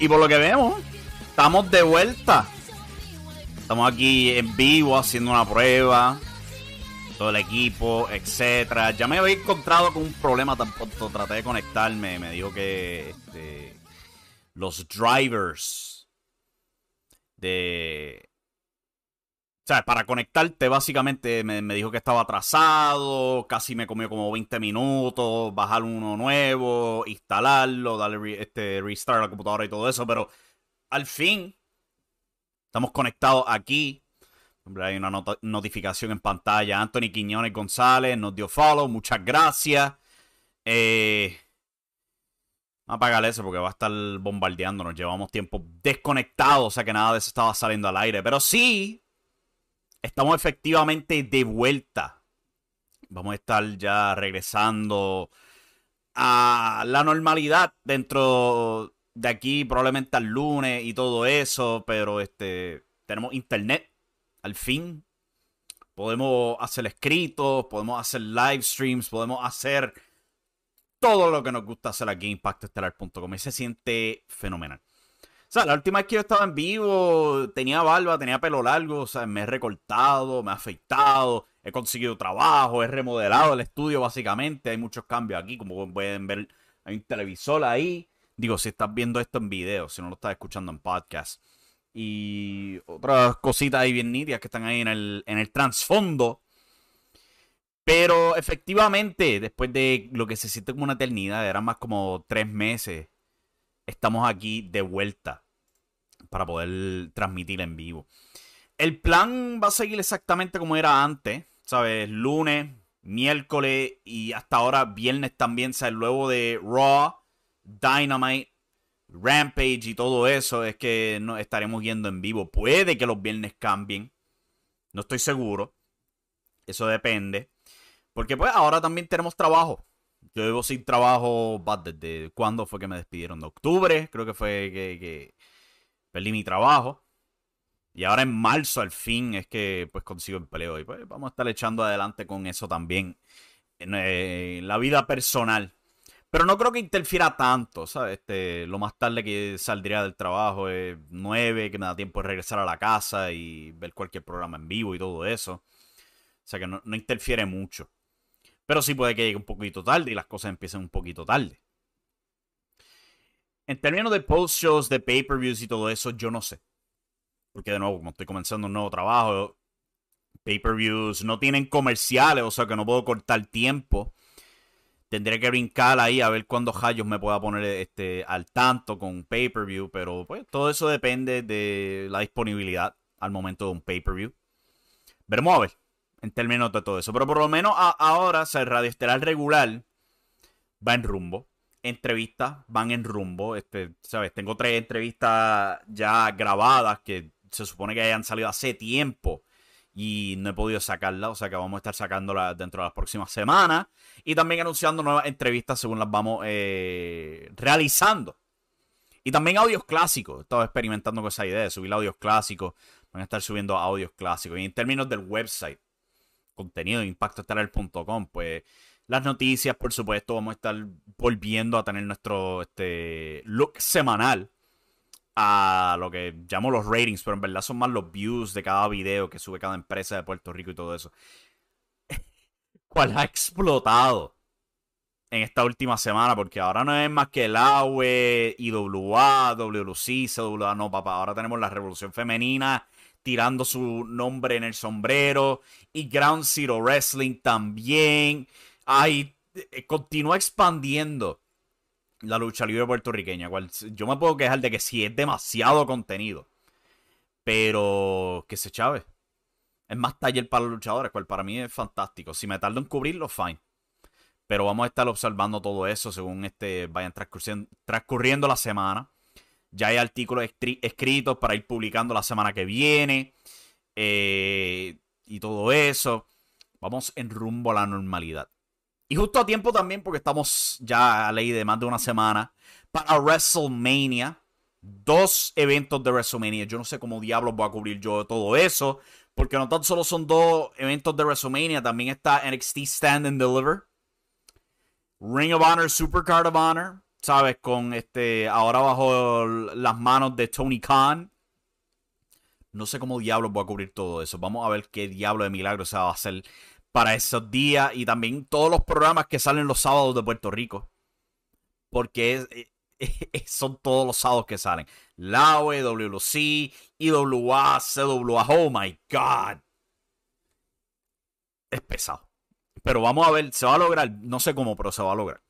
Y por lo que vemos, estamos de vuelta. Estamos aquí en vivo haciendo una prueba. Todo el equipo, etcétera. Ya me había encontrado con un problema tan pronto traté de conectarme. Me dijo que este, los drivers de sea, para conectarte, básicamente me, dijo que estaba atrasado, casi me comió como 20 minutos, bajar uno nuevo, instalarlo, darle este, restart a la computadora y todo eso, pero al fin estamos conectados aquí. Hay una notificación en pantalla. Anthony Quiñones González nos dio follow, muchas gracias. Eh, apagar eso porque va a estar bombardeando. Nos llevamos tiempo desconectados, o sea que nada de eso estaba saliendo al aire. Pero sí, estamos efectivamente de vuelta. Vamos a estar ya regresando a la normalidad dentro de aquí, probablemente al lunes y todo eso, pero este tenemos internet al fin. Podemos hacer escritos, podemos hacer live streams, podemos hacer todo lo que nos gusta hacer aquí en impactoestelar.com y se siente fenomenal. O sea, la última vez que yo estaba en vivo, tenía barba, tenía pelo largo, o sea, me he recortado, me he afeitado, he conseguido trabajo, he remodelado el estudio básicamente. Hay muchos cambios aquí, como pueden ver, hay un televisor ahí. Digo, si estás viendo esto en video, si no lo estás escuchando en podcast. Y otras cositas ahí bien nítidas que están ahí en el, en el trasfondo. Pero efectivamente, después de lo que se siente como una eternidad, eran más como tres meses estamos aquí de vuelta para poder transmitir en vivo. El plan va a seguir exactamente como era antes, ¿sabes? Lunes, miércoles y hasta ahora viernes también, ¿sabes? Luego de Raw, Dynamite, Rampage y todo eso, es que no estaremos yendo en vivo. Puede que los viernes cambien, no estoy seguro. Eso depende. Porque pues ahora también tenemos trabajo. Yo llevo sin trabajo desde cuándo fue que me despidieron. De octubre, creo que fue que, perdí mi trabajo. Y ahora en marzo al fin es que pues consigo empleo. Y pues vamos a estar echando adelante con eso también. En, eh, la vida personal. Pero no creo que interfiera tanto, ¿sabes? Este, lo más tarde que saldría del trabajo es 9, que me da tiempo de regresar a la casa y ver cualquier programa en vivo y todo eso. O sea que no interfiere mucho. Pero sí puede que llegue un poquito tarde y las cosas empiecen un poquito tarde. En términos de post-shows, de pay-per-views y todo eso, yo no sé. Porque de nuevo, como estoy comenzando un nuevo trabajo, pay-per-views no tienen comerciales, o sea que no puedo cortar tiempo. Tendré que brincar ahí a ver cuándo Hayos me pueda poner este, al tanto con pay-per-view, pero pues todo eso depende de la disponibilidad al momento de un pay-per-view. Veremos a ver en términos de todo eso. Pero por lo menos ahora, o sea, el Radio Estelar regular va en rumbo. Entrevistas van en rumbo. Este, ¿sabes? Tengo tres entrevistas ya grabadas que se supone que hayan salido hace tiempo y no he podido sacarlas. O sea que vamos a estar sacándolas dentro de las próximas semanas. Y también anunciando nuevas entrevistas según las vamos eh, realizando. Y también audios clásicos. He estado experimentando con esa idea de subir audios clásicos. Van a estar subiendo audios clásicos. Y en términos del website contenido de impactoestelar.com, pues las noticias, por supuesto, vamos a estar volviendo a tener nuestro este, look semanal a lo que llamo los ratings, pero en verdad son más los views de cada video que sube cada empresa de Puerto Rico y todo eso. ¿Cuál ha explotado en esta última semana? Porque ahora no es más que el AWE, IWA, WLC, CWA, no, papá. Ahora tenemos la Revolución Femenina tirando su nombre en el sombrero y Ground Zero Wrestling también ay, eh, continúa expandiendo la lucha libre puertorriqueña. Cual, yo me puedo quejar de que si es demasiado contenido. Pero que se chave. Es más taller para los luchadores, cual para mí es fantástico. Si me tardo en cubrirlo, fine. Pero vamos a estar observando todo eso según este vayan transcurriendo, transcurriendo la semana. Ya hay artículos escritos para ir publicando la semana que viene. Eh, y todo eso. Vamos en rumbo a la normalidad. Y justo a tiempo también, porque estamos ya a ley de más de una semana para WrestleMania. Dos eventos de WrestleMania. Yo no sé cómo diablos voy a cubrir yo todo eso. Porque no tan solo son dos eventos de WrestleMania, también está NXT Stand and Deliver. Ring of Honor, Supercard of Honor. ¿Sabes? Con este. Ahora bajo las manos de Tony Khan. No sé cómo diablos voy a cubrir todo eso. Vamos a ver qué diablo de milagro se va a hacer para esos días y también todos los programas que salen los sábados de Puerto Rico. Porque son todos los sábados que salen. La WLC, IWA, CWA. Oh my God. Es pesado. Pero vamos a ver, se va a lograr. No sé cómo, pero se va a lograr.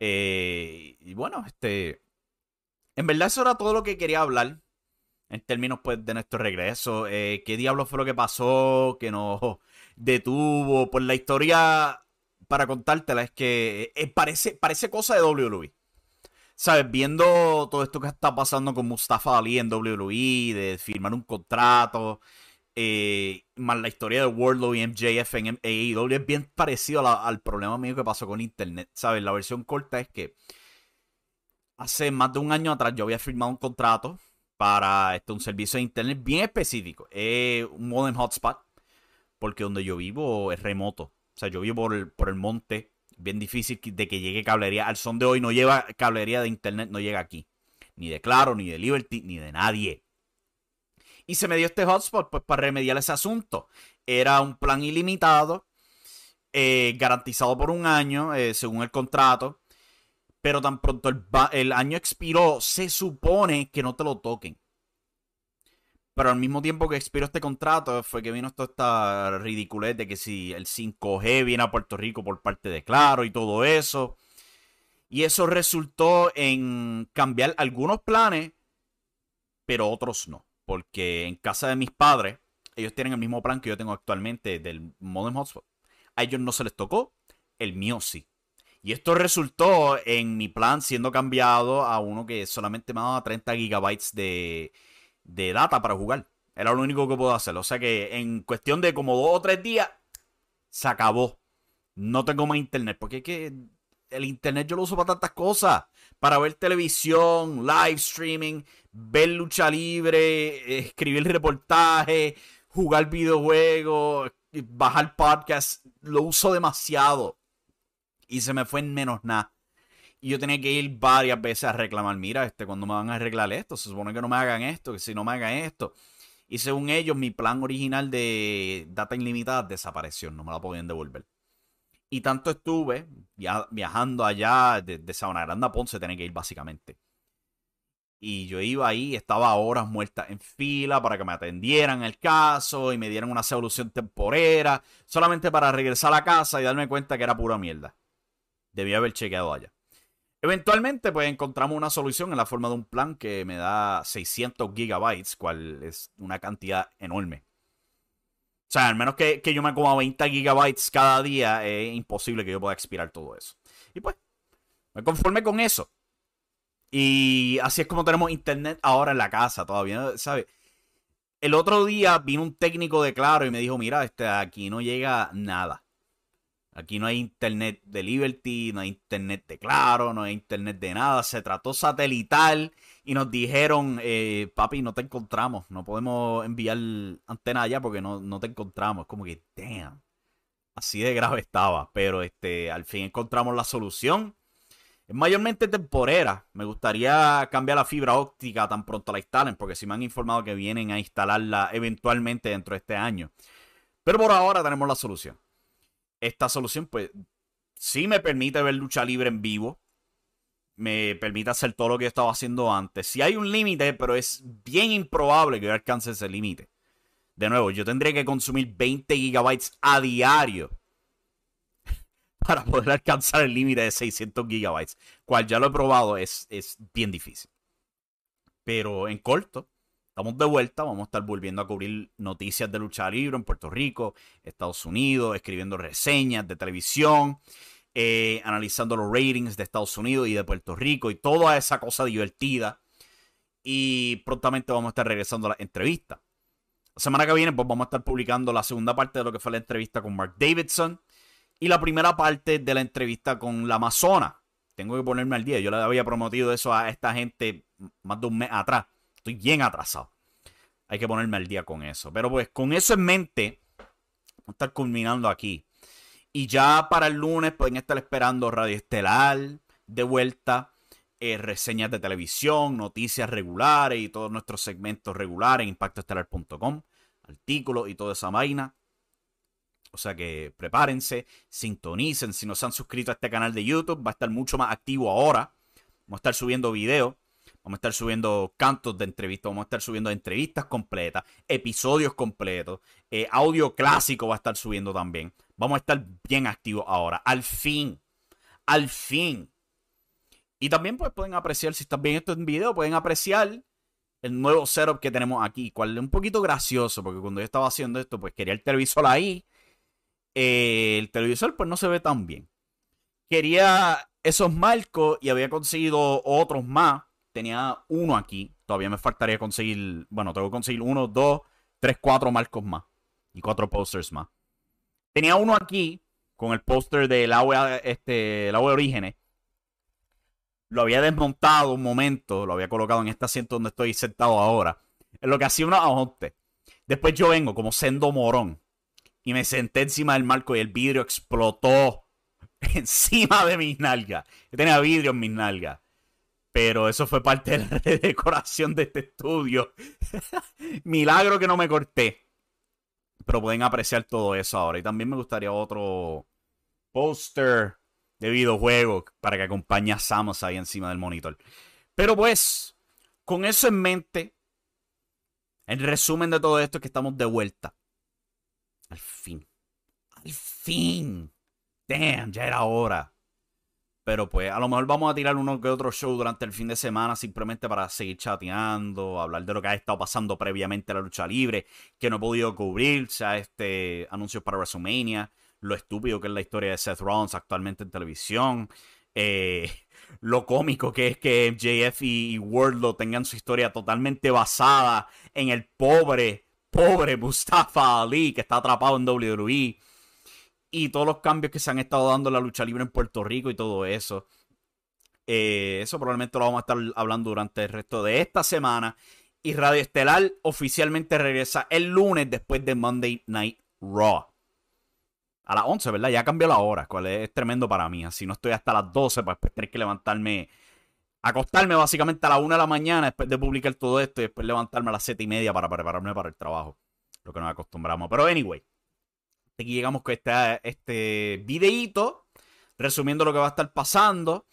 Eh, y bueno, este. En verdad, eso era todo lo que quería hablar. En términos pues, de nuestro regreso. Eh, ¿Qué diablo fue lo que pasó? Que nos detuvo. Pues la historia, para contártela, es que eh, parece, parece cosa de WWE. ¿Sabes? Viendo todo esto que está pasando con Mustafa Ali en WWE, de firmar un contrato, eh, más la historia de Wardlow y MJF en AEW, es bien parecido al problema mío que pasó con Internet. ¿Sabes? La versión corta es que hace más de un año atrás yo había firmado un contrato para este, un servicio de Internet bien específico. Es un modem hotspot porque donde yo vivo es remoto. O sea, yo vivo por el, por el monte, bien difícil de que llegue cablería. Al son de hoy no lleva cablería de internet, no llega aquí. Ni de Claro, ni de Liberty, ni de nadie. Y se me dio este hotspot pues para remediar ese asunto. Era un plan ilimitado, eh, garantizado por un año, eh, según el contrato. Pero tan pronto el año expiró, se supone que no te lo toquen. Pero al mismo tiempo que expiró este contrato, fue que vino toda esta ridiculez de que si el 5G viene a Puerto Rico por parte de Claro y todo eso. Y eso resultó en cambiar algunos planes, pero otros no. Porque en casa de mis padres, ellos tienen el mismo plan que yo tengo actualmente del Modern Hotspot. A ellos no se les tocó, el mío sí. Y esto resultó en mi plan siendo cambiado a uno que solamente me daba 30 gigabytes de, de data para jugar. Era lo único que puedo hacer. O sea que en cuestión de como dos o tres días, se acabó. No tengo más internet. Porque es que el internet yo lo uso para tantas cosas. Para ver televisión, live streaming, ver lucha libre, escribir reportajes, jugar videojuegos, bajar podcast. Lo uso demasiado. Y se me fue en menos nada. Y yo tenía que ir varias veces a reclamar, mira, este, cuando me van a arreglar esto? Se supone que no me hagan esto, que si no me hagan esto. Y según ellos, mi plan original de data ilimitada desapareció, no me la podían devolver. Y tanto estuve viajando allá de, de Sabana Grande a Ponce, tenía que ir básicamente. Y yo iba ahí, estaba horas muertas en fila para que me atendieran el caso y me dieran una solución temporera, solamente para regresar a casa y darme cuenta que era pura mierda. Debía haber chequeado allá. Eventualmente, pues encontramos una solución en la forma de un plan que me da 600 gigabytes, cual es una cantidad enorme. O sea, al menos que, yo me coma 20 gigabytes cada día, es imposible que yo pueda expirar todo eso. Y pues, me conformé con eso. Y así es como tenemos internet ahora en la casa todavía, ¿sabes? El otro día vino un técnico de Claro y me dijo, mira, este, aquí no llega nada. Aquí no hay internet de Liberty, no hay internet de Claro, no hay internet de nada. Se trató satelital y nos dijeron, eh, papi, no te encontramos. No podemos enviar antena allá porque no, no te encontramos. Es como que, damn. Así de grave estaba. Pero este, al fin encontramos la solución. Es mayormente temporera. Me gustaría cambiar la fibra óptica tan pronto la instalen, porque si me han informado que vienen a instalarla eventualmente dentro de este año. Pero por ahora tenemos la solución esta solución, pues, sí me permite ver lucha libre en vivo. Me permite hacer todo lo que yo estaba haciendo antes. Si hay un límite, pero es bien improbable que yo alcance ese límite. De nuevo, yo tendría que consumir 20 gigabytes a diario para poder alcanzar el límite de 600 gigabytes. Cual ya lo he probado, es, es bien difícil. Pero en corto, Estamos de vuelta, vamos a estar volviendo a cubrir noticias de lucha libre en Puerto Rico, Estados Unidos, escribiendo reseñas de televisión, eh, analizando los ratings de Estados Unidos y de Puerto Rico y toda esa cosa divertida. Y prontamente vamos a estar regresando a la entrevista. La semana que viene pues vamos a estar publicando la segunda parte de lo que fue la entrevista con Mark Davidson y la primera parte de la entrevista con la Amazona. Tengo que ponerme al día. Yo le había prometido eso a esta gente más de un mes atrás. Estoy bien atrasado. Hay que ponerme al día con eso. Pero pues con eso en mente, vamos a estar culminando aquí. Y ya para el lunes pueden estar esperando Radio Estelar de vuelta, eh, reseñas de televisión, noticias regulares y todos nuestros segmentos regulares en impactoestelar.com, artículos y toda esa vaina. O sea que prepárense, sintonicen. Si no se han suscrito a este canal de YouTube, va a estar mucho más activo ahora. Vamos a estar subiendo videos Vamos a estar subiendo cantos de entrevistas, vamos a estar subiendo entrevistas completas, episodios completos, eh, audio clásico va a estar subiendo también. Vamos a estar bien activos ahora. Al fin. Al fin. Y también pues pueden apreciar, si están viendo esto en video, pueden apreciar el nuevo setup que tenemos aquí, cual es un poquito gracioso, porque cuando yo estaba haciendo esto, pues quería el televisor ahí. Eh, el televisor pues no se ve tan bien. Quería esos marcos y había conseguido otros más tenía uno aquí. Todavía me faltaría conseguir. Bueno, tengo que conseguir uno, dos, tres, cuatro marcos más. Y cuatro posters más. Tenía uno aquí con el póster del agua, este, el agua de orígenes. Lo había desmontado un momento. Lo había colocado en este asiento donde estoy sentado ahora. En lo que hacía una ajonte. Después yo vengo como sendo morón. Y me senté encima del marco y el vidrio explotó encima de mis nalgas. Yo tenía vidrio en mis nalgas. Pero eso fue parte de la decoración de este estudio. Milagro que no me corté. Pero pueden apreciar todo eso ahora. Y también me gustaría otro póster de videojuego para que acompañe a Samus ahí encima del monitor. Pero pues, con eso en mente, el resumen de todo esto es que estamos de vuelta. Al fin. Al fin. Damn, ya era hora. Pero pues a lo mejor vamos a tirar uno que otro show durante el fin de semana simplemente para seguir chateando, hablar de lo que ha estado pasando previamente a la lucha libre, que no he podido cubrir, sea este anuncios para WrestleMania, lo estúpido que es la historia de Seth Rollins actualmente en televisión, eh, lo cómico que es que MJF y Wardlow tengan su historia totalmente basada en el pobre, pobre Mustafa Ali que está atrapado en WWE y todos los cambios que se han estado dando en la lucha libre en Puerto Rico y todo eso. Eh, eso probablemente lo vamos a estar hablando durante el resto de esta semana. Y Radio Estelar oficialmente regresa el lunes después de Monday Night Raw. A las 11, ¿verdad? Ya cambió la hora, cual es tremendo para mí. Así no estoy hasta las 12, pues después tener que levantarme, acostarme básicamente a las 1 de la mañana después de publicar todo esto y después levantarme a las 7 y media para prepararme para el trabajo. Lo que nos acostumbramos. Pero anyway, Aquí llegamos con este, este videíto resumiendo lo que va a estar pasando.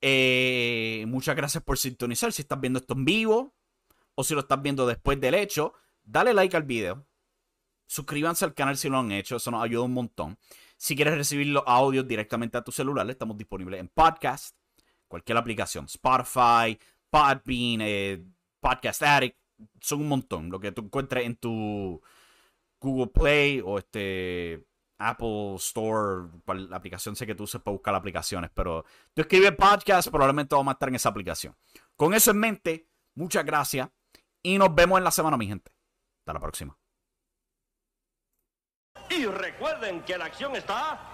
Eh, muchas gracias por sintonizar. Si estás viendo esto en vivo o si lo estás viendo después del hecho, dale like al video. Suscríbanse al canal si lo han hecho, eso nos ayuda un montón. Si quieres recibir los audios directamente a tu celular, estamos disponibles en podcast, cualquier aplicación, Spotify, Podbean, eh, Podcast Addict, son un montón. Lo que tú encuentres en tu Google Play o este Apple Store, la aplicación sé que tú usas para buscar aplicaciones, pero tú escribes podcast, probablemente vamos a estar en esa aplicación. Con eso en mente, muchas gracias y nos vemos en la semana, mi gente. Hasta la próxima. Y recuerden que la acción está